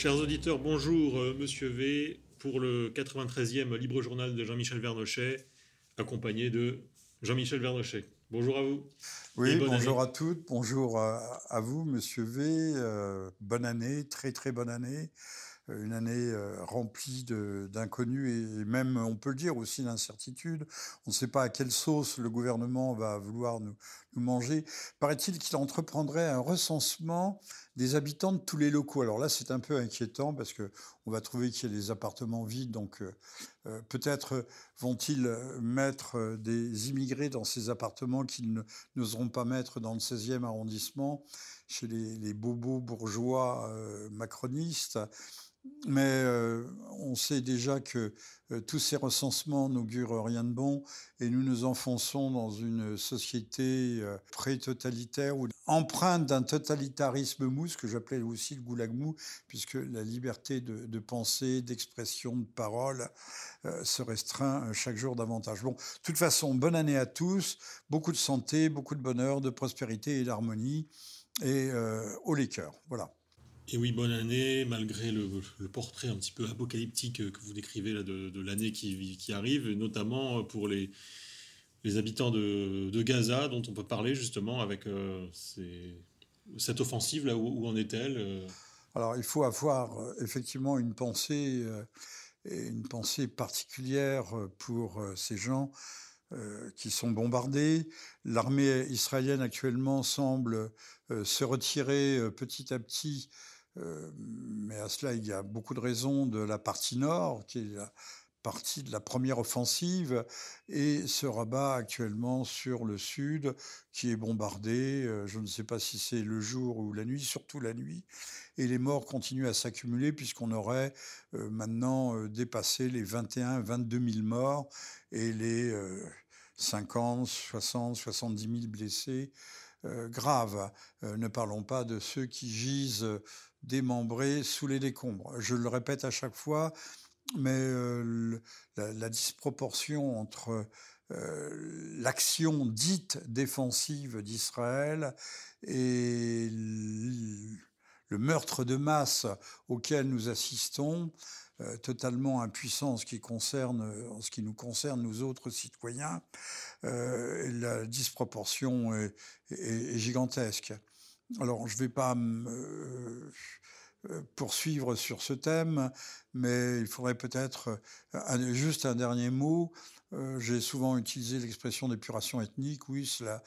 Chers auditeurs, bonjour euh, Monsieur V pour le 93e Libre Journal de Jean-Michel Vernochet, accompagné de Jean-Michel Vernochet. Bonjour à vous. Oui, bonjour à toutes, bonjour à, vous Monsieur V. Euh, bonne année, très très bonne année. Euh, une année euh, remplie d'inconnus et même, on peut le dire, aussi d'incertitudes. On ne sait pas à quelle sauce le gouvernement va vouloir nous, manger. Paraît-il qu'il entreprendrait un recensement des habitants de tous les locaux. Alors là, c'est un peu inquiétant parce que on va trouver qu'il y a des appartements vides. Donc euh, peut-être vont-ils mettre des immigrés dans ces appartements qu'ils n'oseront pas mettre dans le 16e arrondissement chez les bobos bourgeois macronistes. Mais euh, on sait déjà que euh, tous ces recensements n'augurent rien de bon et nous nous enfonçons dans une société euh, pré-totalitaire ou empreinte d'un totalitarisme mou, ce que j'appelais aussi le goulag mou, puisque la liberté de, de pensée, d'expression, de parole se restreint chaque jour davantage. Bon, de toute façon, bonne année à tous, beaucoup de santé, beaucoup de bonheur, de prospérité et d'harmonie et au les cœurs. Voilà. Et oui, bonne année, malgré le, portrait un petit peu apocalyptique que vous décrivez là de, l'année qui, qui, arrive, notamment pour les, habitants de, Gaza, dont on peut parler justement avec euh, cette offensive, là, où, en est-elle euh Alors, il faut avoir euh, effectivement une pensée, une pensée particulière pour ces gens qui sont bombardés. L'armée israélienne actuellement semble se retirer petit à petit euh, mais à cela, il y a beaucoup de raisons de la partie nord, qui est la partie de la première offensive, et se rabat actuellement sur le sud, qui est bombardé. Euh, je ne sais pas si c'est le jour ou la nuit, surtout la nuit. Et les morts continuent à s'accumuler, puisqu'on aurait euh, maintenant dépassé les 21, 22 000 morts, et les 50, 60, 70 000 blessés. graves. ne parlons pas de ceux qui gisent démembrés sous les décombres. Je le répète à chaque fois, mais euh, la, disproportion entre euh, l'action dite défensive d'Israël et le meurtre de masse auquel nous assistons, euh, totalement impuissant en ce qui nous concerne nous autres citoyens, la disproportion est gigantesque. Alors, je ne vais pas euh, euh, poursuivre sur ce thème, mais il faudrait peut-être euh, juste un dernier mot. J'ai souvent utilisé l'expression d'épuration ethnique. Oui, cela,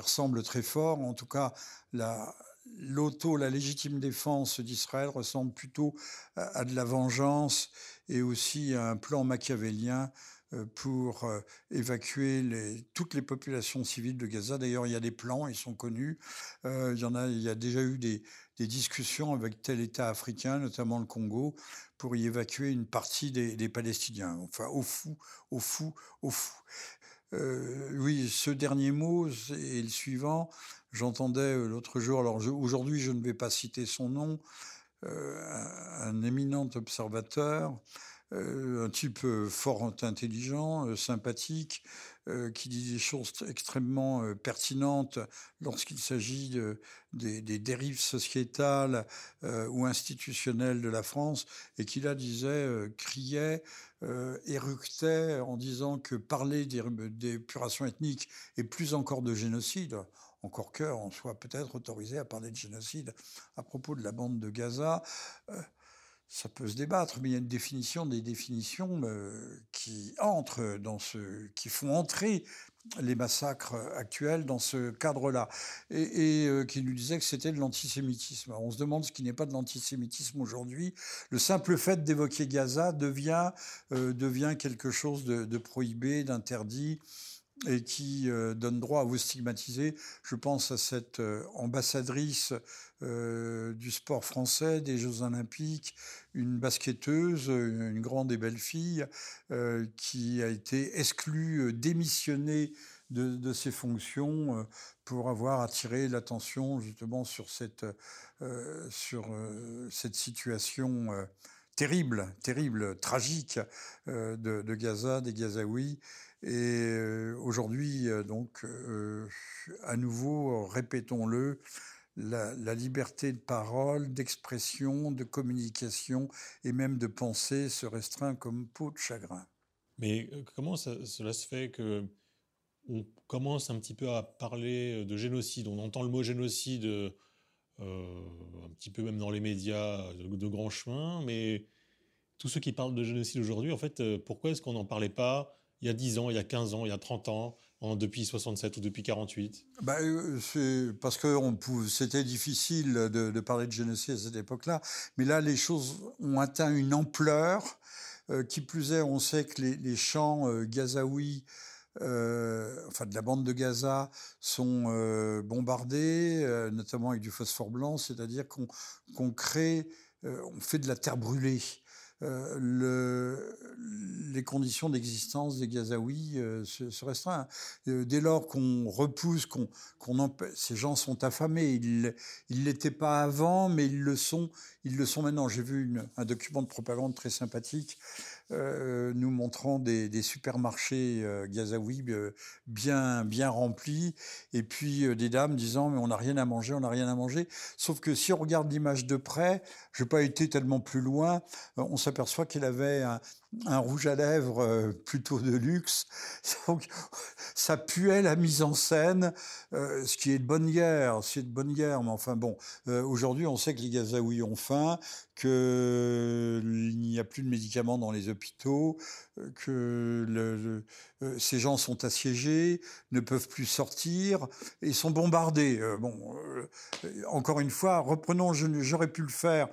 ressemble très fort. En tout cas, la, l'auto, la légitime défense d'Israël ressemble plutôt à, de la vengeance et aussi à un plan machiavélien euh, pour euh, évacuer toutes les populations civiles de Gaza. D'ailleurs, il y a des plans, ils sont connus. Euh, il y en a, il y a déjà eu des, discussions avec tel État africain, notamment le Congo, pour y évacuer une partie des, Palestiniens. Enfin, au fou, au fou, au fou. Euh, oui, ce dernier mot est le suivant. J'entendais l'autre jour, alors aujourd'hui je ne vais pas citer son nom, euh, un, éminent observateur euh, un type euh, fort intelligent, euh, sympathique, qui dit des choses extrêmement pertinentes lorsqu'il s'agit de, des, dérives sociétales ou institutionnelles de la France, et qui là disait, criait, éructait en disant que parler d'épuration ethnique et plus encore de génocide, encore qu'on soit peut-être autorisé à parler de génocide à propos de la bande de Gaza, ça peut se débattre, mais il y a une définition des définitions euh, qui entrent dans ce, qui font entrer les massacres actuels dans ce cadre-là, et, euh, qui nous disait que c'était de l'antisémitisme. On se demande ce qui n'est pas de l'antisémitisme aujourd'hui. Le simple fait d'évoquer Gaza devient euh, devient quelque chose de prohibé, d'interdit et qui euh, donne droit à vous stigmatiser. Je pense à cette euh, ambassadrice euh, du sport français, des Jeux Olympiques, une basketteuse, une grande et belle fille, qui a été exclue, démissionnée de, ses fonctions pour avoir attiré l'attention justement sur cette, sur cette situation terrible, terrible, tragique de Gaza, des Gazaouis. Et euh, aujourd'hui, euh, donc, euh, à nouveau, répétons-le, la, liberté de parole, d'expression, de communication et même de pensée se restreint comme peau de chagrin. Mais comment cela se fait que on commence un petit peu à parler de génocide? On entend le mot génocide un petit peu même dans les médias de, de grand chemin, mais tous ceux qui parlent de génocide aujourd'hui, en fait, pourquoi est-ce qu'on n'en parlait pas il y a 10 ans, il y a 15 ans, il y a 30 ans, depuis 67 ou depuis 48 bah, euh, C'est parce que c'était difficile de, parler de génocide à cette époque-là. Mais là, les choses ont atteint une ampleur. Euh, qui plus est, on sait que les, champs euh, gazaouis, enfin de la bande de Gaza, sont bombardés, notamment avec du phosphore blanc, c'est-à-dire qu'on crée, on fait de la terre brûlée. Le, les conditions d'existence des Gazaouis euh, se, se, restreignent. Euh, dès lors qu'on repousse, qu'on, ces gens sont affamés. Ils ne l'étaient pas avant, mais ils le sont. Ils le sont maintenant. J'ai vu un document de propagande très sympathique euh, nous montrant des, supermarchés euh, gazaouis bien bien remplis, et puis des dames disant mais on n'a rien à manger, on n'a rien à manger. Sauf que si on regarde l'image de près, je n'ai pas été tellement plus loin, on s'aperçoit qu'elle avait un rouge à lèvres euh, plutôt de luxe. Ça puait la mise en scène, euh, ce qui est de bonne guerre, c'est de bonne guerre. Mais enfin bon, euh, aujourd'hui, on sait que les Gazaouis ont faim, qu'il n'y a plus de médicaments dans les hôpitaux, que ces gens sont assiégés, ne peuvent plus sortir et sont bombardés. bon, encore une fois, reprenons, j'aurais pu le faire,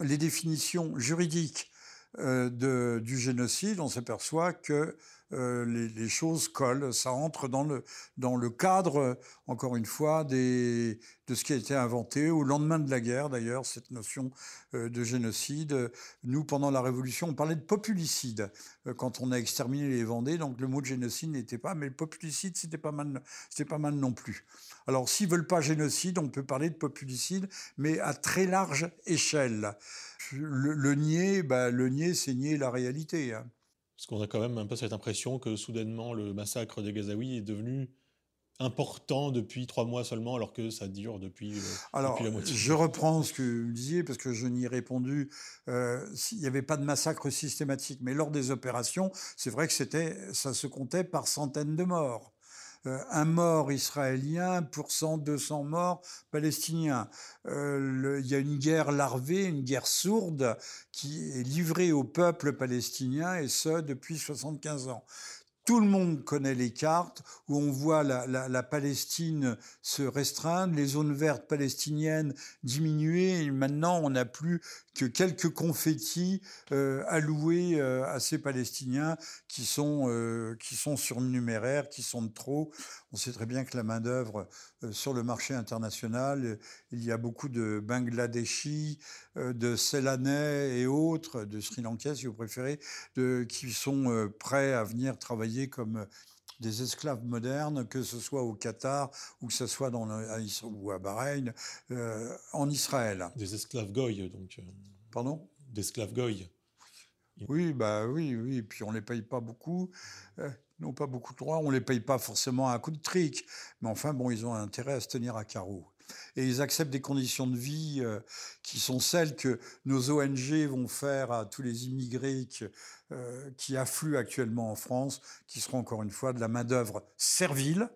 les définitions juridiques de, du génocide, on s'aperçoit que euh, les, choses collent, ça entre dans le, dans le cadre, encore une fois, de ce qui a été inventé au lendemain de la guerre, d'ailleurs, cette notion euh, de génocide. Nous, pendant la Révolution, on parlait de populicide quand on a exterminé les Vendées, donc le mot de génocide n'était pas, mais le populicide, c'était pas mal, c'était pas mal non plus. Alors, s'ils veulent pas génocide, on peut parler de populicide, mais à très large échelle le, nier, bah, le nier, c'est nier la réalité. Hein. Parce qu'on a quand même un peu cette impression que soudainement le massacre des Gazaouis est devenu important depuis trois mois seulement, alors que ça dure depuis, euh, alors, la moitié. Je reprends ce que vous disiez, parce que je n'y ai répondu. Euh, il n'y avait pas de massacre systématique, mais lors des opérations, c'est vrai que c'était, ça se comptait par centaines de morts. Euh, un mort israélien pour 100, 200 morts palestiniens. Euh, il y a une guerre larvée, une guerre sourde qui est livrée au peuple palestinien et ce depuis 75 ans. Tout le monde connaît les cartes où on voit la, Palestine se restreindre, les zones vertes palestiniennes diminuer. Et maintenant, on n'a plus que quelques confettis euh, alloués euh, à ces Palestiniens qui sont euh, qui sont surnuméraires, qui sont de trop. On sait très bien que la main d'œuvre euh, sur le marché international, il y a beaucoup de Bangladeshis, euh, de Ceylanais et autres, de Sri Lankais si vous préférez, de, qui sont prêts à venir travailler comme des esclaves modernes, que ce soit au Qatar ou que ce soit dans le, ou à Bahreïn, euh, en Israël. Des esclaves goy, donc. Euh, Pardon? Des esclaves goy. Oui, bah oui, oui. Puis on les paye pas beaucoup, euh, n'ont pas beaucoup de droits. On les paye pas forcément à coup de trick, mais enfin bon, ils ont intérêt à se tenir à carreau. Et ils acceptent des conditions de vie euh, qui sont celles que nos ONG vont faire à tous les immigrés qui, euh, qui affluent actuellement en France, qui seront encore une fois de la main-d'œuvre servile,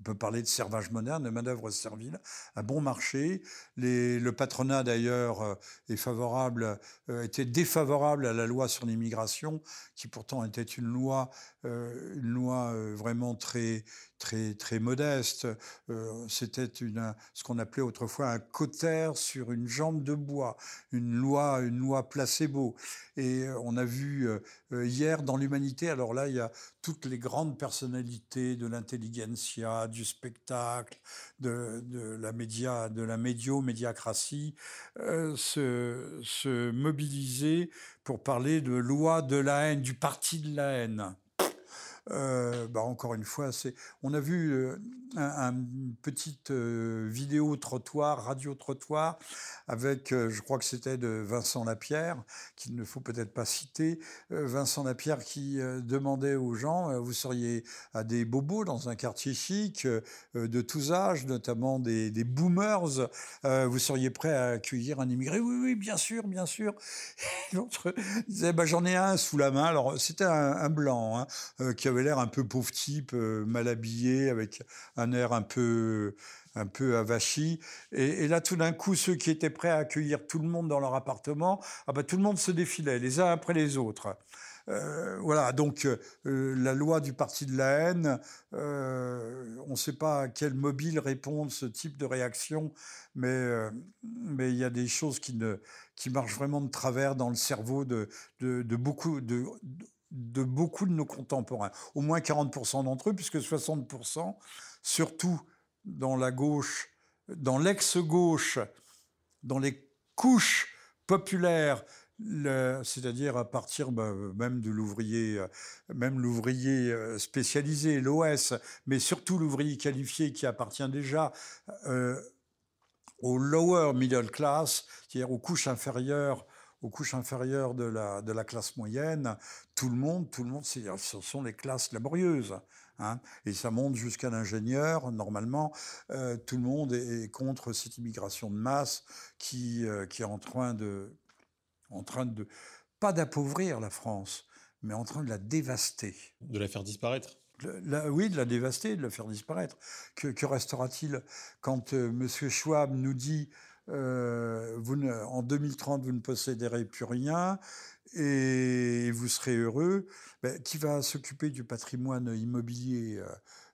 on peut parler de servage moderne, de main-d'œuvre servile, à bon marché. Le patronat, d'ailleurs, euh, est euh, était défavorable à la loi sur l'immigration, qui pourtant était une loi, euh, une loi vraiment très, très, très modeste. C'était une, ce qu'on appelait autrefois un cotère sur une jambe de bois, une loi, une loi placebo. Et on a vu hier dans l'humanité, alors là, il y a toutes les grandes personnalités de l'intelligentsia, du spectacle, de, la média, de la médio-médiacratie, euh, se mobiliser pour parler de loi de la haine, du parti de la haine. Bah, encore une fois, on a vu une petite vidéo trottoir, radio trottoir, avec, je crois que c'était de Vincent Lapierre, qu'il ne faut peut-être pas citer. Vincent Lapierre qui demandait aux gens, vous seriez à des bobos dans un quartier chic, de tous âges, notamment des, des boomers, vous seriez prêt à accueillir un immigré? Oui, oui, bien sûr, bien sûr. L'autre disait, bah, j'en ai un sous la main. Alors, c'était un, blanc, hein, qui avait l'air un peu pauvre type, mal habillé, avec un air un peu un peu avachi. Et, là, tout d'un coup, ceux qui étaient prêts à accueillir tout le monde dans leur appartement, ah bah, tout le monde se défilait, les uns après les autres. Euh, voilà, donc euh, la loi du parti de la haine, euh, on ne sait pas à quel mobile répondre ce type de réaction, mais mais il y a des choses qui ne qui marchent vraiment de travers dans le cerveau de de, beaucoup de beaucoup de nos contemporains, au moins 40% d'entre eux, puisque 60%, surtout dans la gauche, dans l'ex-gauche, dans les couches populaires, c'est-à-dire à partir bah, même de l'ouvrier, même l'ouvrier euh, spécialisé, l'OS, mais surtout l'ouvrier qualifié qui appartient déjà euh, au lower middle class, c'est-à-dire aux couches inférieures aux couches inférieures de la, de la classe moyenne, tout le monde, tout le monde, ce sont les classes laborieuses. Hein, et ça monte jusqu'à l'ingénieur. Normalement, euh, tout le monde est contre cette immigration de masse qui, euh, qui est en train de, en train de, pas d'appauvrir la France, mais en train de la dévaster. De la faire disparaître oui, de la dévaster, de la faire disparaître. Que, que restera-t-il quand euh, M. Schwab nous dit vous en 2030, vous ne posséderez plus rien et vous serez heureux, ben, qui va s'occuper du patrimoine immobilier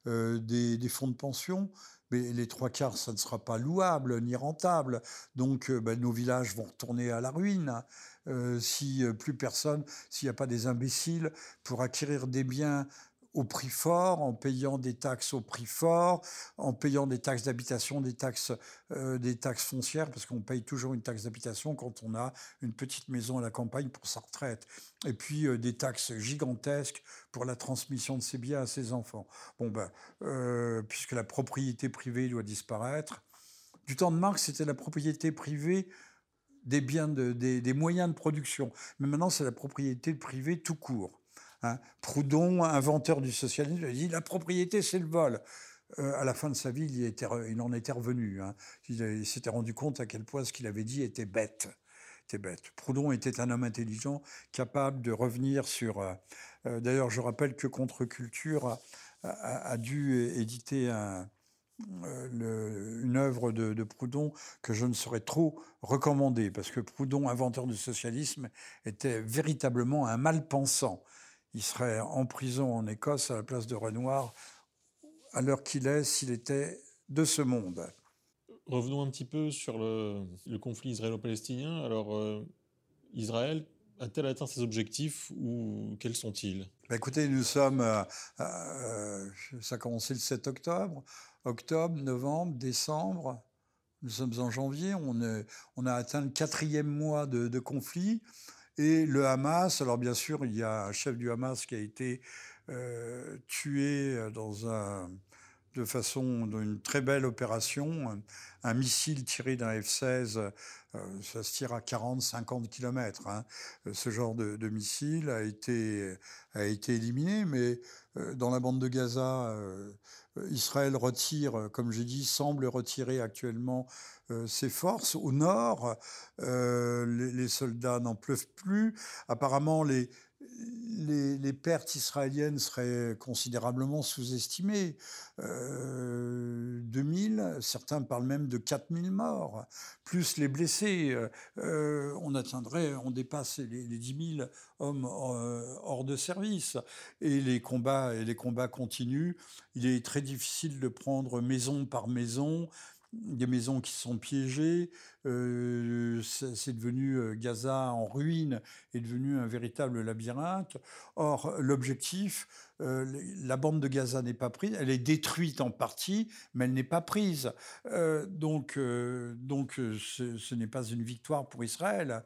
euh, des, des, fonds de pension? Mais les trois quarts, ça ne sera pas louable ni rentable. Donc, euh, ben, nos villages vont retourner à la ruine. Euh, si plus personne, s'il n'y a pas des imbéciles pour acquérir des biens au prix fort, en payant des taxes au prix fort, en payant des taxes d'habitation, des taxes, euh, des taxes foncières, parce qu'on paye toujours une taxe d'habitation quand on a une petite maison à la campagne pour sa retraite, et puis euh, des taxes gigantesques pour la transmission de ses biens à ses enfants. Bon ben, euh, puisque la propriété privée doit disparaître, du temps de Marx, c'était la propriété privée des biens, de, des, des moyens de production, mais maintenant c'est la propriété privée tout court. Hein. Proudhon, inventeur du socialisme, a dit la propriété, c'est le vol. Euh, à la fin de sa vie, il, en était revenu. Hein. Il, s'était rendu compte à quel point ce qu'il avait dit était bête. Était bête. Proudhon était un homme intelligent, capable de revenir sur. Euh, euh, d'ailleurs, je rappelle que Contre-Culture a, dû éditer une œuvre de, de, Proudhon que je ne saurais trop recommander, parce que Proudhon, inventeur du socialisme, était véritablement un mal-pensant il serait en prison en Écosse à la place de Renoir, à l'heure qu'il est, s'il était de ce monde. Revenons un petit peu sur le, conflit israélo-palestinien. Alors, euh, Israël a-t-elle atteint ses objectifs ou quels sont-ils? Bah, Écoutez, nous sommes, ça a commencé le 7 octobre, octobre, novembre, décembre, nous sommes en janvier, on, on a atteint le quatrième mois de, de conflit. Et le Hamas, alors bien sûr, il y a un chef du Hamas qui a été euh, tué dans un, de façon, dans une très belle opération. Un, missile tiré d'un F-16, euh, ça se tire à 40, 50 km. Hein. Ce genre de, missile a été, a été éliminé, mais euh, dans la bande de Gaza, euh, Israël retire, comme j'ai dit, semble retirer actuellement euh, ses forces. Au nord, euh, les, soldats n'en pleuvent plus. Apparemment, les, les, pertes israéliennes seraient considérablement sous-estimées. 2000, euh, certains parlent même de 4000 morts, plus les blessés. on atteindrait, on dépasse les, les 10 000 hommes hors de service. Et les combats, et les combats continuent. Il est très difficile de prendre maison par maison, des maisons qui sont piégées. Euh, c'est devenu euh, Gaza en ruine, est devenu un véritable labyrinthe. Or, l'objectif, euh, la bande de Gaza n'est pas prise, elle est détruite en partie, mais elle n'est pas prise. donc, donc ce, ce n'est pas une victoire pour Israël.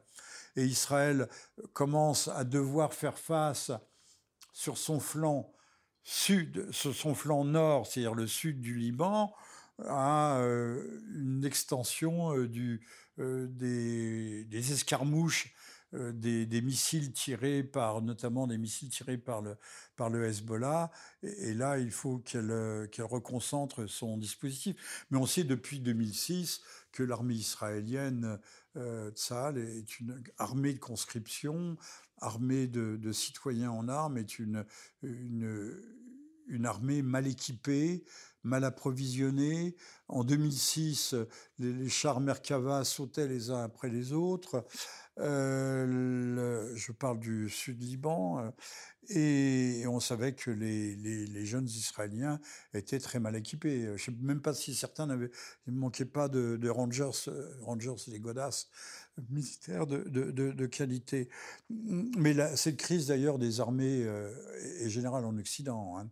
Et Israël commence à devoir faire face sur son flanc sud, son flanc nord, c'est-à-dire le sud du Liban, a une extension du, des, des, escarmouches des, missiles tirés par, notamment des missiles tirés par le, par le Hezbollah. Et, là, il faut qu'elle qu'elle reconcentre son dispositif. Mais on sait depuis 2006 que l'armée israélienne, euh, Tzal, est une armée de conscription, armée de, citoyens en armes, est une, une armée mal équipée, mal approvisionnée. En 2006, les, les chars Merkava sautaient les uns après les autres. Euh, je parle du sud Liban. Euh, et on savait que les, jeunes Israéliens étaient très mal équipés. Je ne sais même pas si certains n'avaient, il ne manquait pas de, Rangers, euh, Rangers les godasses militaires de, qualité. Mais cette crise d'ailleurs des armées euh, est générale en Occident. Hein.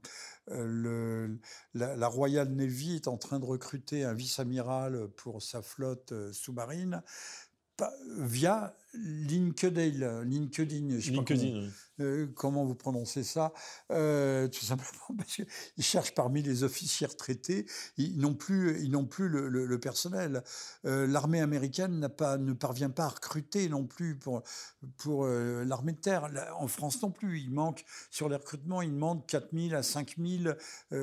Euh, la, Royal Navy est en train de recruter un vice-amiral pour sa flotte sous-marine via LinkedIn, LinkedIn, je sais pas comment, euh, comment, vous prononcez ça, euh, tout simplement parce qu'ils cherchent parmi les officiers retraités, ils n'ont plus, ils n'ont plus le, le, le personnel. Euh, l'armée américaine n'a pas, ne parvient pas à recruter non plus pour pour l'armée de terre. En France non plus, il manque sur les recrutements, il manque 4000 à 5000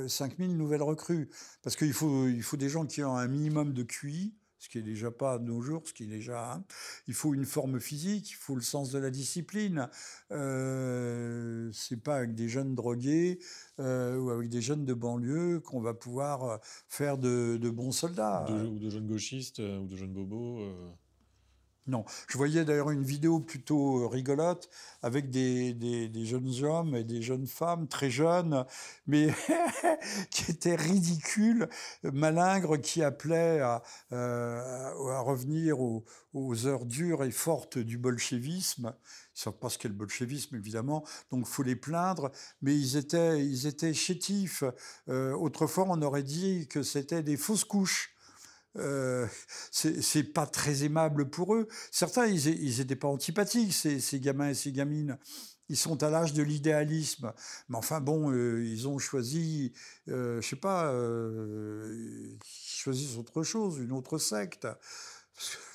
5000 nouvelles recrues parce qu'il faut il faut des gens qui ont un minimum de QI ce qui est déjà pas de nos jours, ce qui déjà. Hein. Il faut une forme physique, il faut le sens de la discipline. Euh, c'est pas avec des jeunes drogués euh, ou avec des jeunes de banlieue qu'on va pouvoir euh, faire de, bons soldats. Ou de jeunes gauchistes euh, ou de jeunes bobos. Non, je voyais d'ailleurs une vidéo plutôt euh, rigolote avec des, des, jeunes hommes et des jeunes femmes très jeunes, mais qui étaient ridicules, malingres, qui appelaient à, euh, revenir aux, heures dures et fortes du bolchevisme. Ils savent pas ce qu'est le bolchevisme, évidemment, donc faut les plaindre, mais ils étaient, ils étaient chétifs. Euh, autrefois, on aurait dit que c'était des fausses couches. Euh, c'est pas très aimable pour eux. Certains, ils, ils étaient pas antipathiques, ces, ces, gamins et ces gamines. Ils sont à l'âge de l'idéalisme. Mais enfin bon, euh, ils ont choisi, euh, je sais pas, euh, ils choisissent autre chose, une autre secte.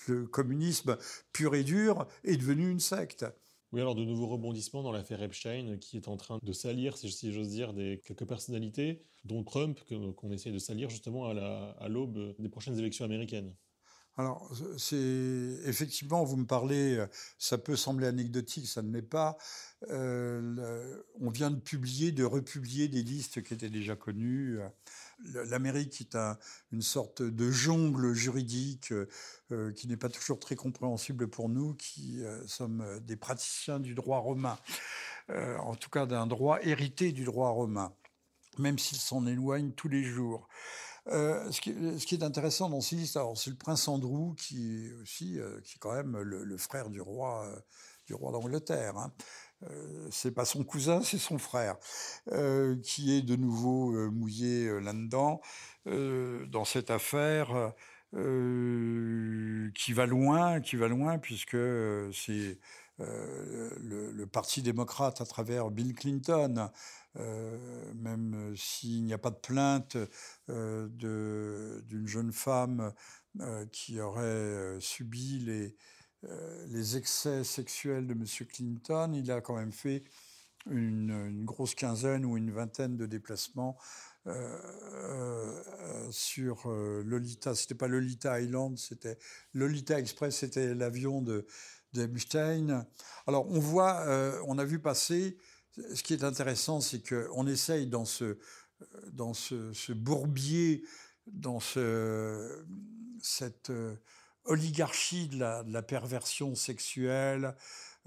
Le communisme pur et dur est devenu une secte. Oui, alors de nouveaux rebondissements dans l'affaire Epstein qui est en train de salir, si j'ose dire, des quelques personnalités, dont Trump, qu'on qu essaie de salir justement à l'aube des prochaines élections américaines. Alors, c'est effectivement, vous me parlez, ça peut sembler anecdotique, ça ne l'est pas. Euh, on vient de publier, de republier des listes qui étaient déjà connues. L'Amérique est un, une sorte de jungle juridique euh, qui n'est pas toujours très compréhensible pour nous, qui euh, sommes des praticiens du droit romain, euh, en tout cas d'un droit hérité du droit romain, même s'il s'en éloigne tous les jours. Euh, ce, qui, est intéressant dans ces listes, c'est le prince Andrew qui est aussi, euh, qui quand même le, frère du roi, euh, du roi d'Angleterre. Hein. Euh, c'est pas son cousin, c'est son frère, euh, qui est de nouveau euh, mouillé là-dedans, dans cette affaire qui va loin, qui va loin, puisque c'est le, le, Parti démocrate à travers Bill Clinton, même s'il n'y a pas de plainte d'une jeune femme qui aurait subi les euh, les excès sexuels de M. Clinton, il a quand même fait une, grosse quinzaine ou une vingtaine de déplacements euh, euh, sur Lolita. C'était pas Lolita Island, c'était Lolita Express, c'était l'avion de d'Epstein. Alors on voit, on a vu passer. Ce qui est intéressant, c'est que on essaye dans ce dans ce bourbier, dans ce cette oligarchie de la, perversion sexuelle.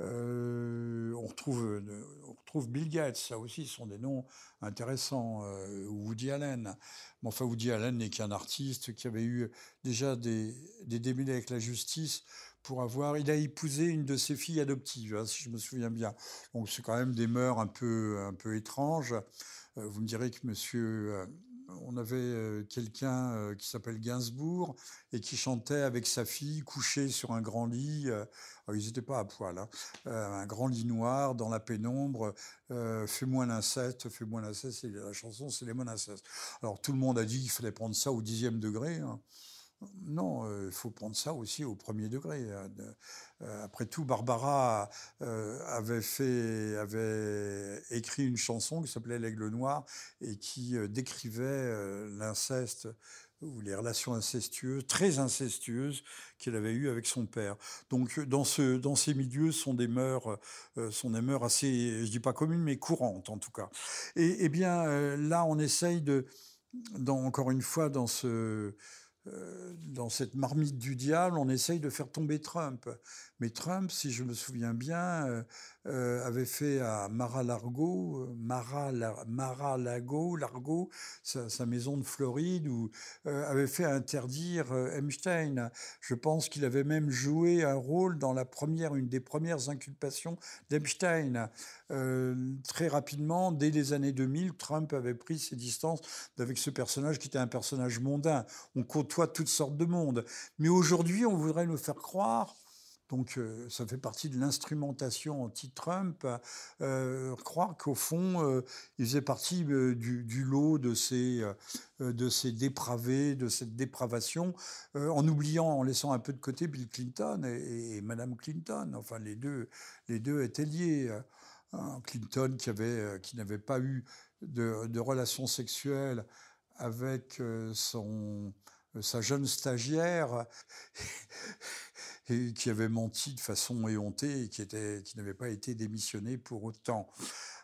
Euh, on, retrouve, on retrouve Bill Gates, ça aussi, ce sont des noms intéressants. Euh, Woody Allen. Mais enfin, Woody Allen n'est qu'un artiste qui avait eu déjà des, des démêlés avec la justice pour avoir. Il a épousé une de ses filles adoptives, hein, si je me souviens bien. Donc c'est quand même des mœurs un peu, un peu étranges. Euh, vous me direz que monsieur on avait quelqu'un qui s'appelle Gainsbourg et qui chantait avec sa fille couchée sur un grand lit. ils n'étaient pas à poil, hein, un grand lit noir dans la pénombre. fais-moi l'inceste, fais-moi l'inceste. La chanson, c'est les inceste. Alors tout le monde a dit qu'il fallait prendre ça au dixième degré. Hein. Non, il faut prendre ça aussi au premier degré. Hein, après tout, Barbara avait écrit une chanson qui s'appelait L'Aigle Noir et qui décrivait l'inceste ou les relations incestueuses, très incestueuses, qu'elle avait eues avec son père. Donc, dans, ce, dans ces milieux, sont des mœurs, sont des mœurs assez, je dis pas communes, mais courantes en tout cas. Et, bien, là, on essaye de, encore une fois, dans ce euh, dans cette marmite du diable, on essaye de faire tomber Trump. Mais Trump, si je me souviens bien, euh, euh, avait fait à Mar-a-Lago, Mar-a-Lago, Largo, sa, maison de Floride, où avait fait interdire Epstein. Je pense qu'il avait même joué un rôle dans la première, une des premières inculpations d'Epstein. très rapidement, dès les années 2000, Trump avait pris ses distances avec ce personnage qui était un personnage mondain. On côtoie toutes sortes de monde. Mais aujourd'hui, on voudrait nous faire croire donc euh, ça fait partie de l'instrumentation anti-Trump, euh, croire qu'au fond, euh, il faisait partie du, lot de ces, de ces dépravés, de cette dépravation, en oubliant, en laissant un peu de côté Bill Clinton et, Madame Clinton. Enfin, les deux, les deux étaient liés. Clinton qui, avait, qui n'avait pas eu de, de relations sexuelles avec son, sa jeune stagiaire et qui avait menti de façon éhontée et qui, était, qui n'avait pas été démissionné pour autant.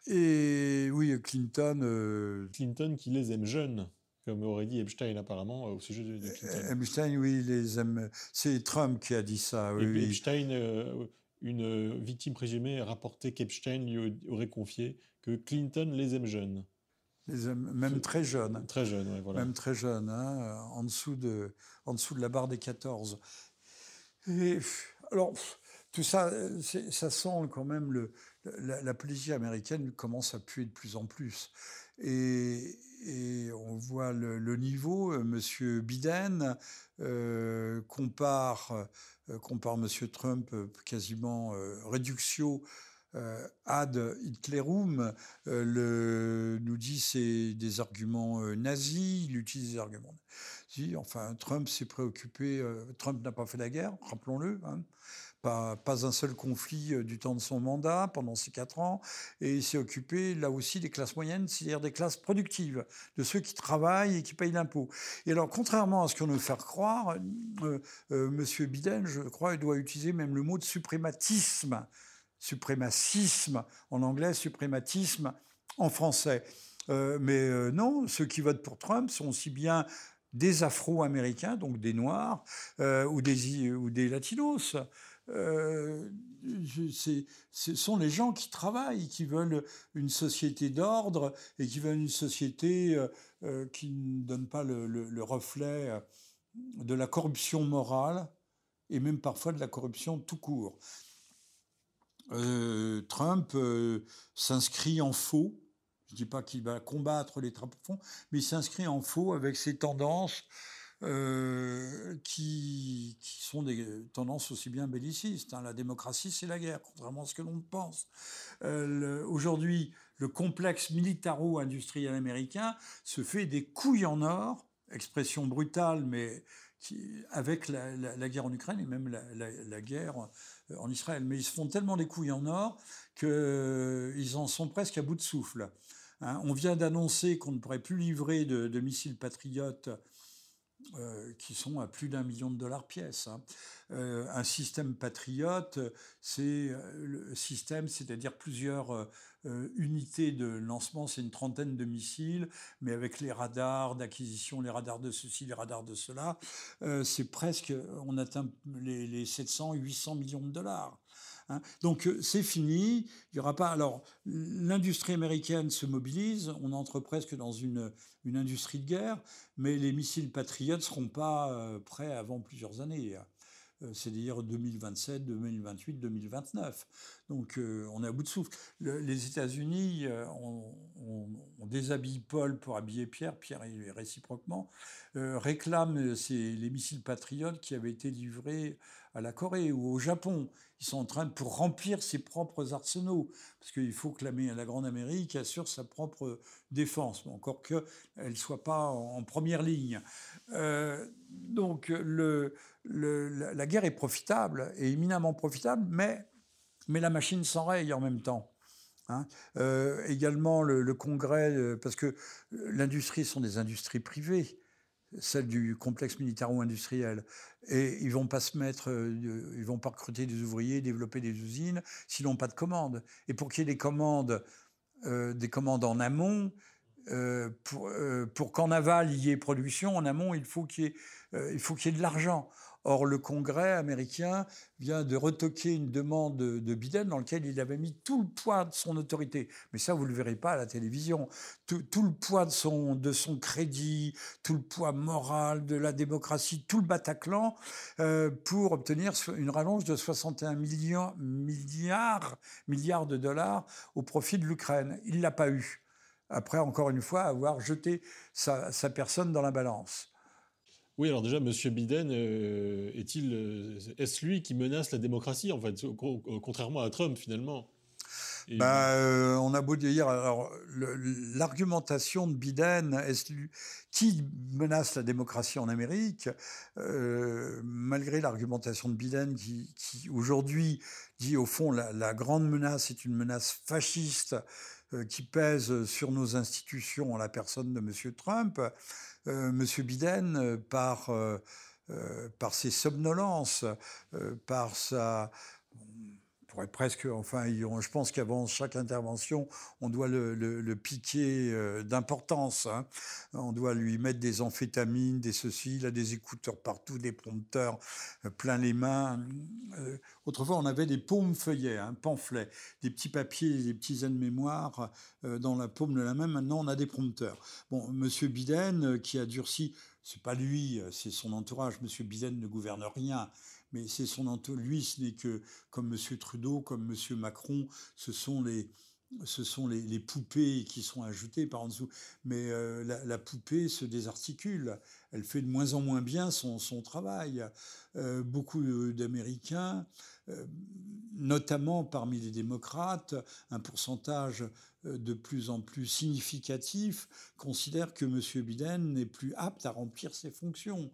Et oui, Clinton. Euh, Clinton qui les aime jeunes comme aurait dit Epstein apparemment au sujet de, Clinton. Epstein, oui, les aime. C'est Trump qui a dit ça. Oui, Epstein, euh, une victime présumée, a rapporté qu'Epstein lui aurait confié que Clinton les aime jeunes. Les aime, même très jeunes. Très jeunes, oui, voilà. Même très jeunes, hein, en, dessous de, en dessous de la barre des 14. Et alors, tout ça, ça sent quand même le, la, politique américaine commence à puer de plus en plus. Et, on voit le, niveau. Euh, Monsieur Biden euh, compare, euh, compare Monsieur Trump quasiment réduction ad Hitlerum, le, nous dit c'est des arguments nazis, il utilise des arguments enfin, Trump s'est préoccupé. Euh, Trump n'a pas fait la guerre, rappelons-le. Hein. Pas, un seul conflit euh, du temps de son mandat pendant ces quatre ans. Et il s'est occupé là aussi des classes moyennes, c'est-à-dire des classes productives, de ceux qui travaillent et qui payent l'impôt. Et alors, contrairement à ce qu'on veut faire croire, euh, Monsieur Biden, je crois, doit utiliser même le mot de suprématisme. Suprémacisme en anglais, suprématisme en français. mais non, ceux qui votent pour Trump sont aussi bien des Afro-Américains, donc des Noirs, euh, ou, des, ou des Latinos. Euh, ce sont les gens qui travaillent, qui veulent une société d'ordre et qui veulent une société euh, qui ne donne pas le, reflet de la corruption morale et même parfois de la corruption tout court. Trump s'inscrit en faux je ne dis pas qu'il va combattre les trappes fond, mais il s'inscrit en faux avec ces tendances euh, qui, sont des tendances aussi bien bellicistes. Hein. La démocratie, c'est la guerre, contrairement à ce que l'on pense. Euh, Aujourd'hui, le complexe militaro-industriel américain se fait des couilles en or, expression brutale, mais avec la, guerre en Ukraine et même la, la, guerre en Israël. Mais ils se font tellement des couilles en or qu'ils en sont presque à bout de souffle. Hein, on vient d'annoncer qu'on ne pourrait plus livrer de, missiles patriotes euh, qui sont à plus d'un million de dollars pièce. Hein. Euh, un système patriote, c'est euh, le système, c'est-à-dire plusieurs unités de lancement, c'est une trentaine de missiles, mais avec les radars d'acquisition, les radars de ceci, les radars de cela, on atteint les, les 700, 800 millions de dollars. Hein. Donc euh, c'est fini. Il y aura pas. Alors l'industrie américaine se mobilise. On entre presque dans une, une industrie de guerre, mais les missiles Patriot ne seront pas euh, prêts avant plusieurs années. Euh, c'est-à-dire 2027, 2028, 2029. Donc on est à bout de souffle. les États-Unis, on, déshabille Paul pour habiller Pierre, Pierre est réciproquement, réclame les missiles patriotes qui avaient été livrés à la Corée ou au Japon. Ils sont en train de pour remplir ses propres arsenaux, parce qu'il faut que la, Grande Amérique assure sa propre défense, encore qu'elle ne soit pas en, première ligne. Euh, donc la guerre est profitable, et éminemment profitable, mais, mais la machine s'enraye en même temps. Hein. Euh, également le, le, Congrès, euh, parce que l'industrie sont des industries privées celle du complexe militaro-industriel. Et ils vont pas se mettre, euh, ils vont pas recruter des ouvriers, développer des usines, s'ils n'ont pas de commandes. Et pour qu'il y ait des commandes, euh, des commandes en amont, euh, pour, pour qu'en aval il y ait production, en amont il faut qu'il il faut qu'il y ait de l'argent. Or, le Congrès américain vient de retoquer une demande de Biden dans laquelle il avait mis tout le poids de son autorité. Mais ça, vous ne le verrez pas à la télévision. Tout, le poids de son, de son crédit, tout le poids moral de la démocratie, tout le Bataclan euh, pour obtenir une rallonge de 61 millions, milliards, milliards de dollars au profit de l'Ukraine. Il ne l'a pas eu. Après, encore une fois, avoir jeté sa personne dans la balance. Oui, alors déjà, M. Biden, euh, est-il, euh, est-ce lui qui menace la démocratie, en fait, contrairement à Trump, finalement? Bah, euh, on a beau dire, alors l'argumentation de Biden, est lui, qui menace la démocratie en Amérique, malgré l'argumentation de Biden qui, aujourd'hui dit au fond la, la, grande menace est une menace fasciste qui pèse sur nos institutions en la personne de M. Trump. Euh, Monsieur Biden, euh, par, euh, par ses somnolences, par sa presque, enfin, je pense qu'avant chaque intervention, on doit le, piquer d'importance. Hein. On doit lui mettre des amphétamines, des ceci, il a des écouteurs partout, des prompteurs plein les mains. autrefois, on avait des paumes feuillets, un pamphlet, des petits papiers, des petits aides-mémoire dans la paume de la main. Maintenant, on a des prompteurs. Bon, Monsieur Biden, qui a durci, c'est pas lui, c'est son entourage. Monsieur Biden ne gouverne rien mais c'est son. Lui, ce n'est que comme M. Trudeau, comme M. Macron, ce sont les, ce sont les, poupées qui sont ajoutées par en dessous. Mais euh, la, poupée se désarticule. Elle fait de moins en moins bien son, son travail. Euh, beaucoup d'Américains, euh, notamment parmi les démocrates, un pourcentage de plus en plus significatif, considèrent que M. Biden n'est plus apte à remplir ses fonctions.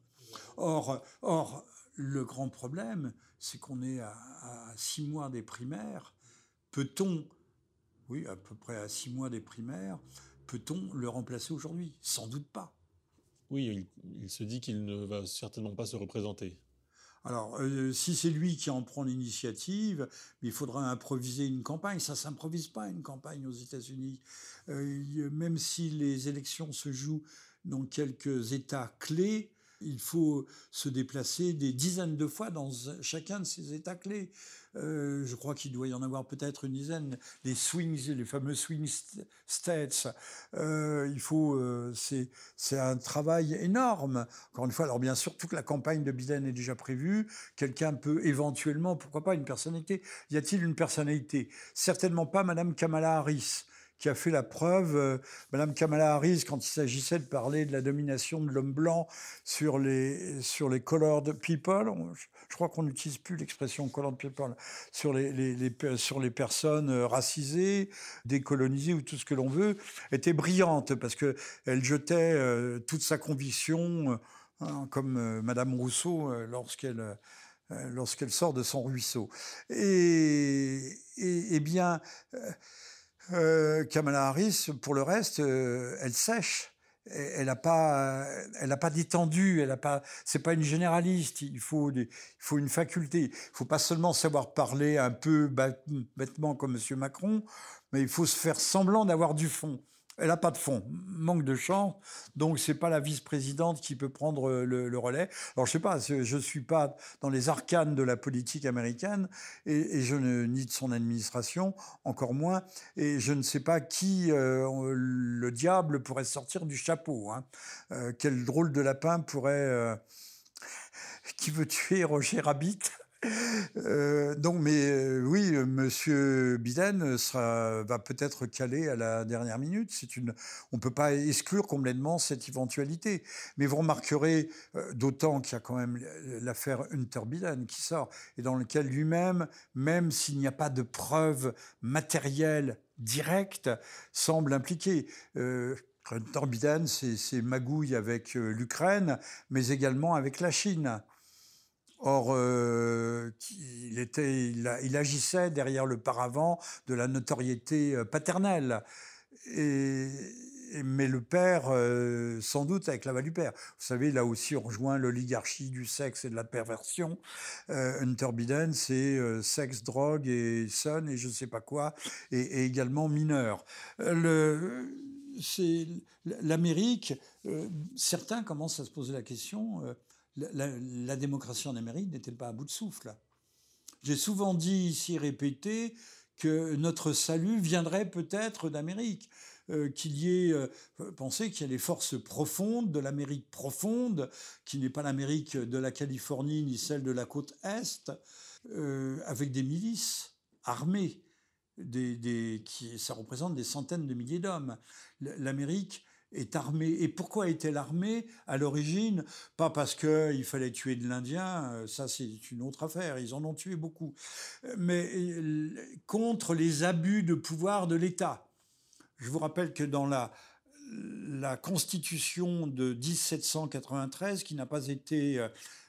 Or, or le grand problème, c'est qu'on est à, six mois des primaires. Peut-on, oui, à peu près à six mois des primaires, peut-on le remplacer aujourd'hui? Sans doute pas. Oui, il, se dit qu'il ne va certainement pas se représenter. Alors, euh, si c'est lui qui en prend l'initiative, il faudra improviser une campagne. Ça s'improvise pas une campagne aux États-Unis. Euh, même si les élections se jouent dans quelques États clés, il faut se déplacer des dizaines de fois dans chacun de ces états clés. Euh, je crois qu'il doit y en avoir peut-être une dizaine. Les swings, les fameux swing states. Euh, il faut, euh, c'est, un travail énorme. Encore une fois, alors bien sûr, toute la campagne de Biden est déjà prévue. Quelqu'un peut éventuellement, pourquoi pas, une personnalité. Y a-t-il une personnalité? Certainement pas Madame Kamala Harris qui a fait la preuve, euh, Madame Kamala Harris, quand il s'agissait de parler de la domination de l'homme blanc sur les, sur les colored people, je crois qu'on n'utilise plus l'expression colored people, sur les, sur les personnes euh, racisées, décolonisées ou tout ce que l'on veut, était brillante parce qu'elle jetait euh, toute sa conviction, hein, comme Madame Rousseau lorsqu'elle lorsqu'elle sort de son ruisseau. Et, et, et bien, Kamala Harris, pour le reste, euh, elle sèche. Elle n'a pas, elle pas d'étendue. Elle a pas. C'est pas une généraliste. Il faut, il faut une faculté. Il faut pas seulement savoir parler un peu bêtement comme Monsieur Macron, mais il faut se faire semblant d'avoir du fond. Elle n'a pas de fond, manque de chance, donc c'est pas la vice-présidente qui peut prendre le, relais. Alors je sais pas, je suis pas dans les arcanes de la politique américaine et, je ne ni de son administration, encore moins, et je ne sais pas qui euh, le diable pourrait sortir du chapeau. Hein. Euh, quel drôle de lapin pourrait euh, qui veut tuer Roger Rabbit? Euh, donc, mais euh, oui, Monsieur Biden va peut-être calé à la dernière minute. C'est une, on peut pas exclure complètement cette éventualité. Mais vous remarquerez, euh, d'autant qu'il y a quand même l'affaire Hunter Biden qui sort et dans lequel lui-même, même s'il n'y a pas de preuves matérielles directes, semble impliqué. Hunter Biden, c'est magouille avec l'Ukraine, mais également avec la Chine. Or, euh, il, agissait derrière le paravent de la notoriété euh, paternelle. Mais le père, euh, sans doute avec la du père. Vous savez, là aussi, on rejoint l'oligarchie du sexe et de la perversion. Hunter Biden, c'est sexe, drogue et son et je ne sais pas quoi, et, également mineur. l'Amérique. certains commencent à se poser la question la, démocratie en Amérique n'était pas à bout de souffle? J'ai souvent dit ici, répété, que notre salut viendrait peut-être d'Amérique, euh, qu'il y ait, euh, pensez qu'il y a les forces profondes de l'Amérique profonde, qui n'est pas l'Amérique de la Californie ni celle de la côte Est, euh, avec des milices armées, des, qui, ça représente des centaines de milliers d'hommes. L'Amérique est armée. Et pourquoi est-elle armée à l'origine? Pas parce qu'il fallait tuer de l'Indien, euh, ça c'est une autre affaire, ils en ont tué beaucoup, mais euh, contre les abus de pouvoir de l'État. Je vous rappelle que dans la, la Constitution de 1793, qui n'a pas été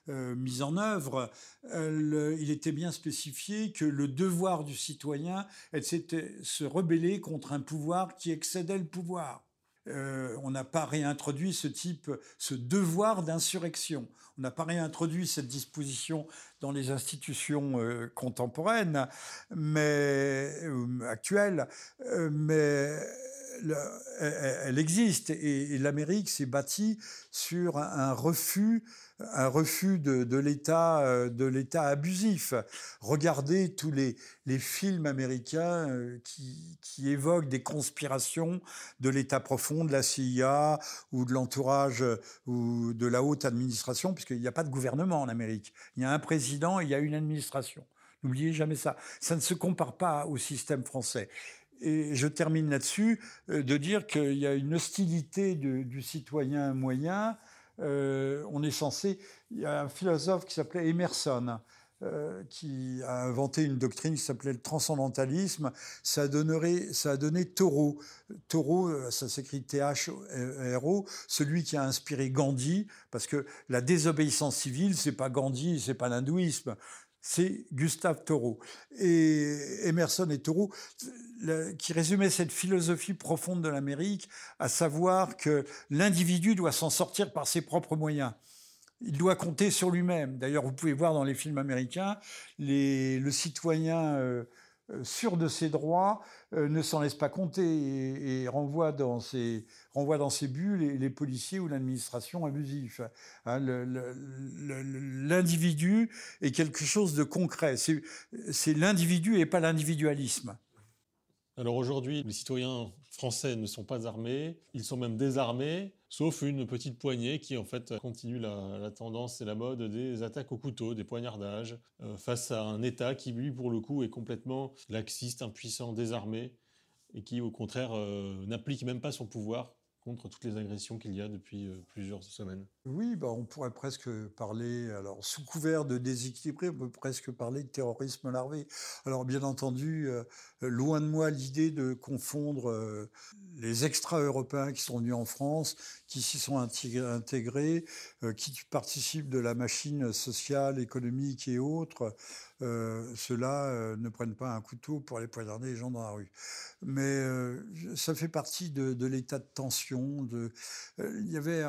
euh, mise en œuvre, il était bien spécifié que le devoir du citoyen était de se rebeller contre un pouvoir qui excédait le pouvoir. Euh, on n'a pas réintroduit ce type, ce devoir d'insurrection. On n'a pas réintroduit cette disposition dans les institutions euh, contemporaines, mais euh, actuelles, mais elle existe et, l'Amérique s'est bâtie sur un refus un refus de, l'État euh, de l'État abusif. Regardez tous les, films américains euh, qui, qui, évoquent des conspirations de l'État profond, de la CIA ou de l'entourage ou de la haute administration, puisqu'il n'y a pas de gouvernement en Amérique. Il y a un président et il y a une administration. N'oubliez jamais ça. Ça ne se compare pas au système français. Et je termine là-dessus euh, de dire qu'il y a une hostilité du citoyen moyen. Euh, on est censé. Il y a un philosophe qui s'appelait Emerson. Euh, qui a inventé une doctrine qui s'appelait le transcendantalisme. Ça donné, ça a donné Thoreau. Thoreau, ça s'écrit T-H-R-O, celui qui a inspiré Gandhi, parce que la désobéissance civile, c'est pas Gandhi, c'est pas l'hindouisme c'est Gustave Thoreau. Et Emerson et Thoreau, qui résumaient cette philosophie profonde de l'Amérique, à savoir que l'individu doit s'en sortir par ses propres moyens. Il doit compter sur lui-même. D'ailleurs, vous pouvez voir dans les films américains, le citoyen euh, euh, sûr de ses droits euh, ne s'en laisse pas compter et, renvoie dans ses renvoie buts les, policiers ou l'administration abusif. Hein, l'individu est quelque chose de concret. C'est l'individu et pas l'individualisme. Alors aujourd'hui, les citoyens français ne sont pas armés, ils sont même désarmés, sauf une petite poignée qui en fait continue la, tendance et la mode des attaques au couteau, des poignardages, euh, face à un État qui lui pour le coup est complètement laxiste, impuissant, désarmé, et qui au contraire euh, n'applique même pas son pouvoir contre toutes les agressions qu'il y a depuis euh, plusieurs semaines. Oui, bah on pourrait presque parler, alors sous couvert de déséquilibré, on peut presque parler de terrorisme larvé. Alors bien entendu, euh, loin de moi l'idée de confondre euh, les extra-européens qui sont venus en France, qui s'y sont intégrés, qui participent de la machine sociale, économique et autres, euh, ceux-là euh, ne prennent pas un couteau pour aller poignarder les gens dans la rue. Mais euh, ça fait partie de, l'état de tension. Il y avait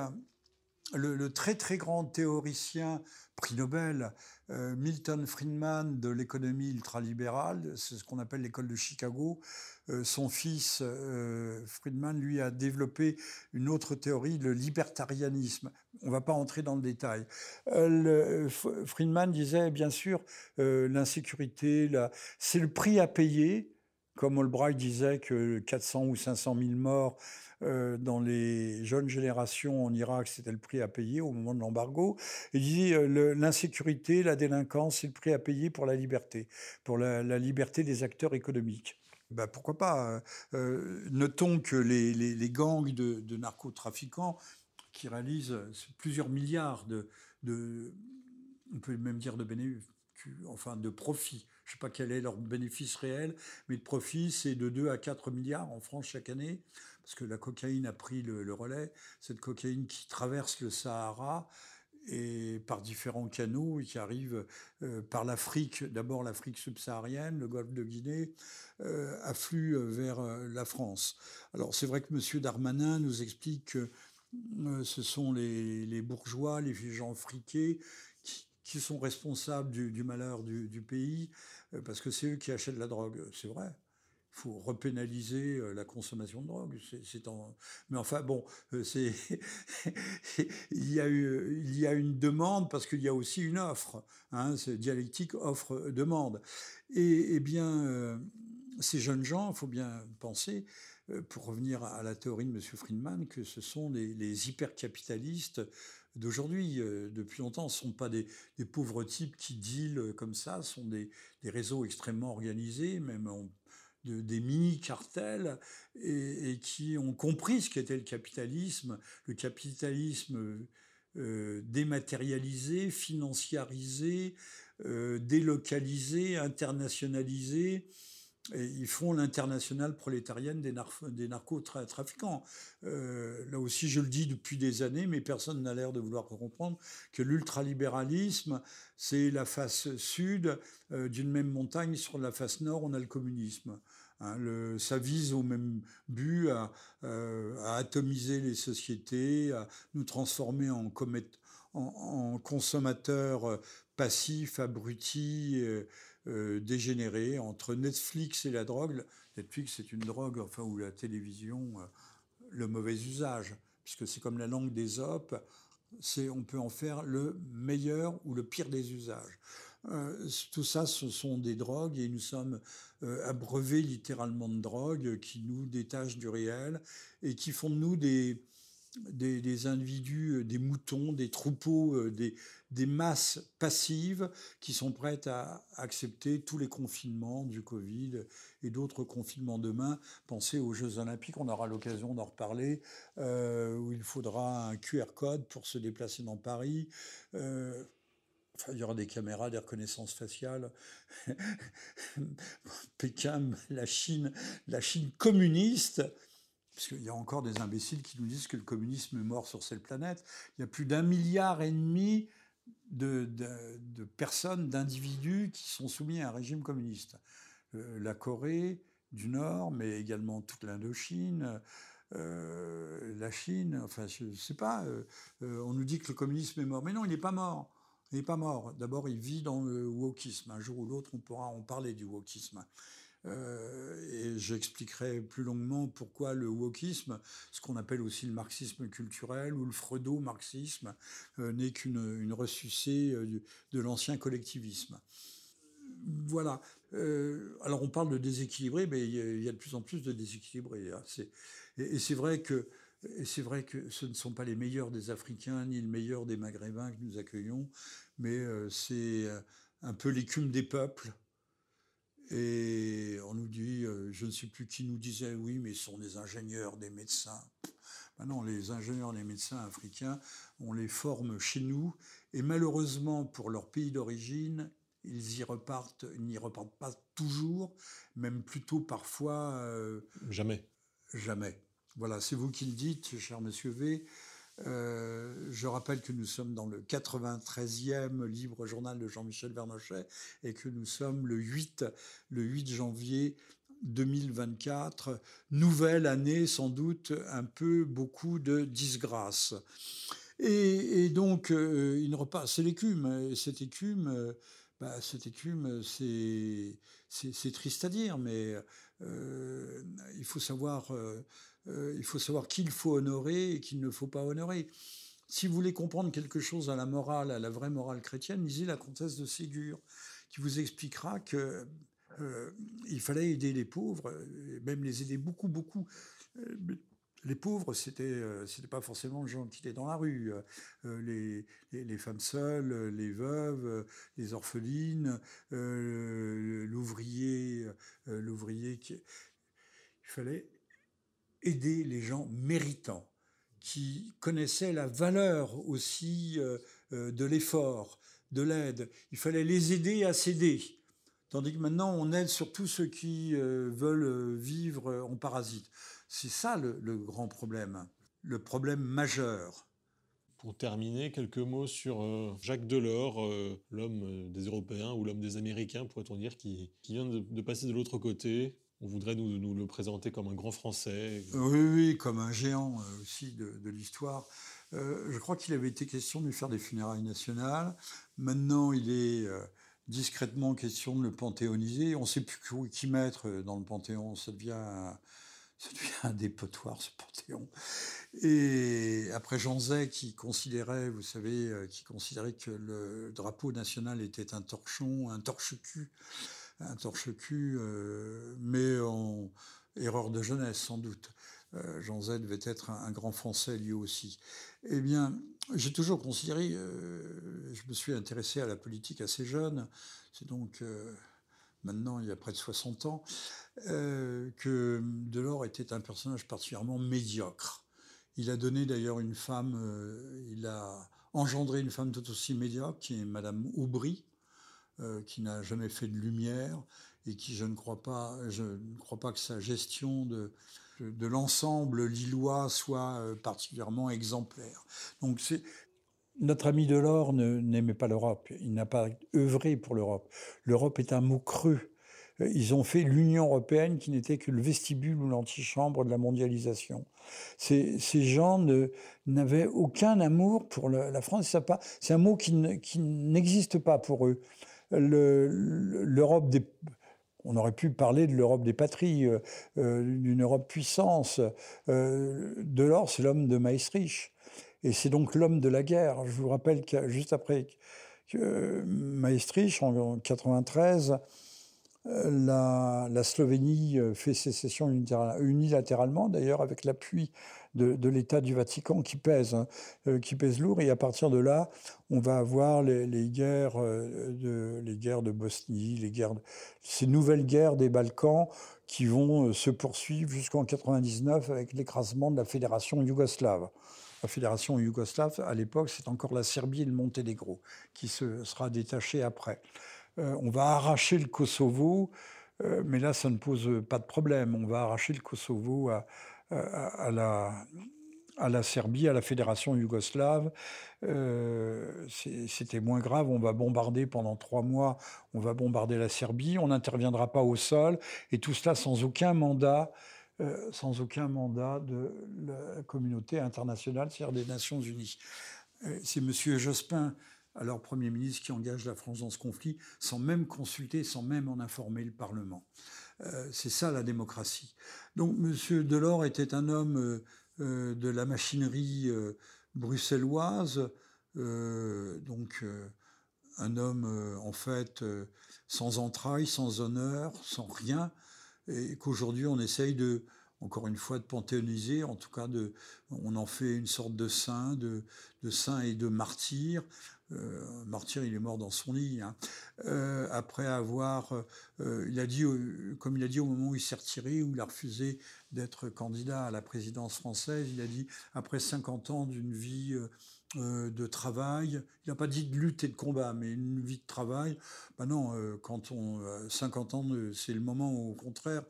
le, très très grand théoricien prix Nobel, Milton Friedman de l'économie ultralibérale, c'est ce qu'on appelle l'école de Chicago, euh, son fils euh, Friedman, lui, a développé une autre théorie, le libertarianisme. On ne va pas entrer dans le détail. Euh, Friedman disait, bien sûr, l'insécurité, c'est le prix à payer comme Albright disait que 400 ou 500 000 morts euh, dans les jeunes générations en Irak, c'était le prix à payer au moment de l'embargo. Il dit euh, l'insécurité, la délinquance, c'est le prix à payer pour la liberté, pour la, liberté des acteurs économiques. Ben, pourquoi pas euh, Notons que les, gangs de, narcotrafiquants qui réalisent plusieurs milliards de, on peut même dire de bénéfices, enfin de profits je ne sais pas quel est leur bénéfice réel, mais de profit, c'est de 2 à 4 milliards en France chaque année, parce que la cocaïne a pris le, relais. Cette cocaïne qui traverse le Sahara et par différents canaux et qui arrive euh, par l'Afrique, d'abord l'Afrique subsaharienne, le golfe de Guinée, euh, afflue vers euh, la France. Alors c'est vrai que M. Darmanin nous explique que ce sont les, bourgeois, les gens friqués qui sont responsables du, malheur du, pays, parce que c'est eux qui achètent la drogue. C'est vrai. Il faut repénaliser euh, la consommation de drogue. Mais enfin, bon, euh, c'est il, y a eu, il y a une demande parce qu'il y a aussi une offre. Hein, c'est dialectique offre-demande. Et, eh bien, ces jeunes gens, il faut bien penser, pour revenir à la théorie de M. Friedman, que ce sont les, les hypercapitalistes d'aujourd'hui. Euh, depuis longtemps, ne sont pas des, pauvres types qui dealent euh, comme ça, sont des, réseaux extrêmement organisés, même des mini-cartels, et, qui ont compris ce qu'était le capitalisme, le capitalisme euh, dématérialisé, financiarisé, délocalisé, internationalisé, ils font l'international prolétarienne des, des narcotrafiquants. Euh, là aussi, je le dis depuis des années, mais personne n'a l'air de vouloir comprendre que l'ultralibéralisme, c'est la face sud euh, d'une même montagne. Sur la face nord, on a le communisme. Hein, ça vise au même but à, euh, à, atomiser les sociétés, à nous transformer en, en consommateurs passifs, abrutis. Euh, dégénéré entre Netflix et la drogue. Netflix, c'est une drogue, enfin, ou la télévision, euh, le mauvais usage, puisque c'est comme la langue des opes, c'est, on peut en faire le meilleur ou le pire des usages. Euh, tout ça, ce sont des drogues et nous sommes abreuvés littéralement de drogues qui nous détachent du réel et qui font de nous des, des, individus, euh, des moutons, des troupeaux, euh, des, des, masses passives qui sont prêtes à accepter tous les confinements du Covid et d'autres confinements demain. Pensez aux Jeux Olympiques, on aura l'occasion d'en reparler, euh, où il faudra un QR code pour se déplacer dans Paris. Enfin, il y aura des caméras, des reconnaissances faciales. Pékin, la Chine, la Chine communiste parce qu'il y a encore des imbéciles qui nous disent que le communisme est mort sur cette planète. Il y a plus d'un milliard et demi de, personnes, d'individus qui sont soumis à un régime communiste. Euh, la Corée du Nord, mais également toute l'Indochine, euh, la Chine, enfin je ne sais pas, euh, on nous dit que le communisme est mort. Mais non, il n'est pas mort. Il n'est pas mort. D'abord, il vit dans le wokisme. Un jour ou l'autre, on pourra en parler du wokisme. Euh, et j'expliquerai plus longuement pourquoi le wokisme, ce qu'on appelle aussi le marxisme culturel ou le freudo-marxisme, euh, n'est qu'une une euh, de l'ancien collectivisme. Voilà. alors on parle de déséquilibré, mais il y, a de plus en plus de déséquilibrés. Hein. Et, c'est vrai que ce ne sont pas les meilleurs des Africains ni le meilleur des Maghrébins que nous accueillons, mais c'est un peu l'écume des peuples et on nous dit, euh, je ne sais plus qui nous disait, oui, mais ce sont des ingénieurs, des médecins. Maintenant, les ingénieurs, les médecins africains, on les forme chez nous, et malheureusement pour leur pays d'origine, ils y repartent, ils n'y repartent pas toujours, même plutôt parfois. Euh, jamais. Jamais. Voilà, c'est vous qui le dites, cher monsieur V. Euh, je rappelle que nous sommes dans le 93e livre journal de Jean-Michel Vernochet et que nous sommes le 8, le 8 janvier 2024. Nouvelle année, sans doute, un peu beaucoup de disgrâce. Et, donc, euh, il ne repasse, c'est l'écume. Cette écume, euh, bah, cette écume, c'est, triste à dire, mais il faut savoir il faut savoir qu'il faut honorer et qu'il ne faut pas honorer. Si vous voulez comprendre quelque chose à la morale, à la vraie morale chrétienne, lisez la comtesse de Ségur, qui vous expliquera que il fallait aider les pauvres, même les aider beaucoup, beaucoup les pauvres, c'était euh, c'était pas forcément les gens qui étaient dans la rue. Euh, les, femmes seules, les veuves, les orphelines, euh, l'ouvrier, l'ouvrier qui. Il fallait aider les gens méritants, qui connaissaient la valeur aussi de l'effort, de l'aide. Il fallait les aider à s'aider. Tandis que maintenant, on aide surtout ceux qui veulent vivre en parasite. C'est ça le, grand problème, le problème majeur. Pour terminer, quelques mots sur euh, Jacques Delors, euh, l'homme euh, des Européens ou l'homme des Américains, pourrait-on dire, qui, vient de, passer de l'autre côté. On voudrait nous, le présenter comme un grand Français. Oui, comme un géant aussi de, l'histoire. je crois qu'il avait été question de lui faire des funérailles nationales. Maintenant, il est discrètement question de le panthéoniser. On ne sait plus qui mettre dans le panthéon. Ça devient ça devient un dépotoir, ce panthéon. Et après Jean Zay, qui considérait, vous savez, euh, qui considérait que le drapeau national était un torchon, un torche-cul, un torche-cul, euh, mais en erreur de jeunesse, sans doute. Euh, Jean Zay devait être un, grand Français lui aussi. Eh bien, j'ai toujours considéré, je me suis intéressé à la politique assez jeune, c'est donc maintenant il y a près de 60 ans, euh, que Delors était un personnage particulièrement médiocre. Il a donné d'ailleurs une femme, euh, il a engendré une femme tout aussi médiocre, qui est Madame Aubry, euh, qui n'a jamais fait de lumière et qui, je ne crois pas, je ne crois pas que sa gestion de, de l'ensemble lillois soit particulièrement exemplaire. Donc notre ami Delors n'aimait pas l'Europe, il n'a pas œuvré pour l'Europe. L'Europe est un mot creux. Ils ont fait l'Union européenne qui n'était que le vestibule ou l'antichambre de la mondialisation. Ces gens n'avaient aucun amour pour la France. C'est un mot qui n'existe pas pour eux. L'Europe on aurait pu parler de l'Europe des patries, euh, euh, d'une Europe puissance. Euh, Delors, c'est l'homme de Maastricht. Et c'est donc l'homme de la guerre. Je vous rappelle que juste après que Maastricht, en 93, la, Slovénie fait sécession unilatéralement, d'ailleurs avec l'appui de, l'État du Vatican qui pèse, hein, euh, qui pèse lourd. Et à partir de là, on va avoir les, guerres, euh, de, les guerres de Bosnie, les guerres, ces nouvelles guerres des Balkans qui vont euh, se poursuivre jusqu'en 99 avec l'écrasement de la fédération yougoslave. La fédération yougoslave, à l'époque, c'est encore la Serbie et le Monténégro qui se sera détaché après. Euh, on va arracher le Kosovo, euh, mais là, ça ne pose pas de problème. On va arracher le Kosovo à, la, Serbie, à la fédération yougoslave. Euh, c'était moins grave. On va bombarder pendant trois mois. On va bombarder la Serbie. On n'interviendra pas au sol. Et tout cela sans aucun mandat. sans aucun mandat de la communauté internationale, c'est-à-dire des Nations Unies. c'est M. Jospin alors Premier ministre qui engage la France dans ce conflit sans même consulter, sans même en informer le Parlement. Euh, c'est ça la démocratie. Donc M. Delors était un homme euh, euh, de la machinerie bruxelloise, donc un homme en fait sans entrailles, sans honneur, sans rien, et qu'aujourd'hui on essaye de encore une fois, de panthéoniser, en tout cas, de, on en fait une sorte de saint, de, saint et de martyr. Euh, martyr, il est mort dans son lit. Hein. Euh, après avoir, euh, il a dit, comme il a dit au moment où il s'est retiré, où il a refusé d'être candidat à la présidence française, il a dit après 50 ans d'une vie de travail, il n'a pas dit de lutte et de combat, mais une vie de travail. Ben non, quand on 50 ans, c'est le moment au contraire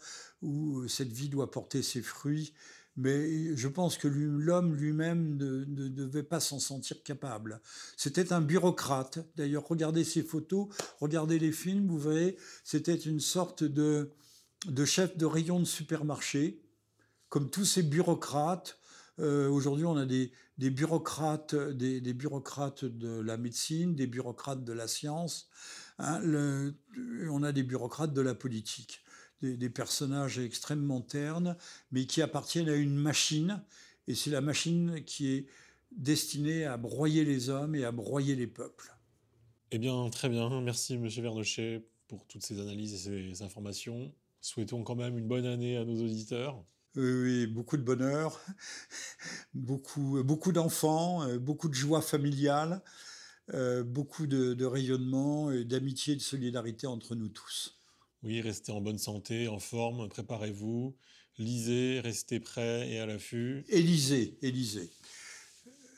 où cette vie doit porter ses fruits mais je pense que l'homme lui-même ne, devait pas s'en sentir capable. C'était un bureaucrate. D'ailleurs, regardez ses photos, regardez les films, vous voyez, c'était une sorte de chef de rayon de supermarché, comme tous ces bureaucrates. Euh, aujourd'hui, on a des, bureaucrates, des, bureaucrates de la médecine, des bureaucrates de la science. Hein, on a des bureaucrates de la politique des, personnages extrêmement ternes, mais qui appartiennent à une machine, et c'est la machine qui est destinée à broyer les hommes et à broyer les peuples. Eh bien, très bien. Merci, Monsieur Vernochet, pour toutes ces analyses et ces informations. Souhaitons quand même une bonne année à nos auditeurs. Oui, beaucoup de bonheur, beaucoup, beaucoup d'enfants, euh, beaucoup de joie familiale, euh, beaucoup de, rayonnement, d'amitié et de solidarité entre nous tous. Oui, restez en bonne santé, en forme, préparez-vous, lisez, restez prêts et à l'affût. Et lisez, et lisez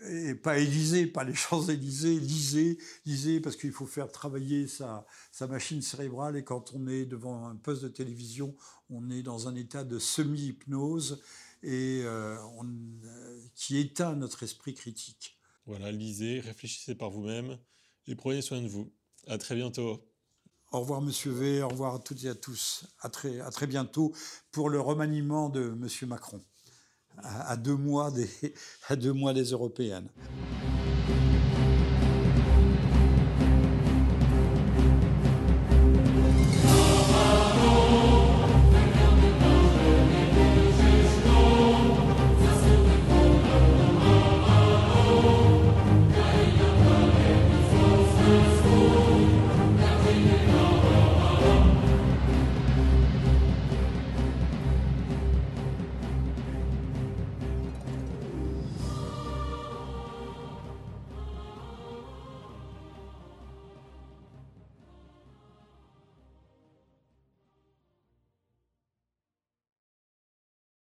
et pas Élysée, pas les Champs-Élysées, lisez, lisez, parce qu'il faut faire travailler sa, sa, machine cérébrale, et quand on est devant un poste de télévision, on est dans un état de semi-hypnose, et euh, euh, qui éteint notre esprit critique. Voilà, lisez, réfléchissez par vous-même, et prenez soin de vous. À très bientôt. Au revoir, Monsieur V. Au revoir à toutes et à tous. À très, à très bientôt pour le remaniement de Monsieur Macron à, deux mois des, deux mois des européennes.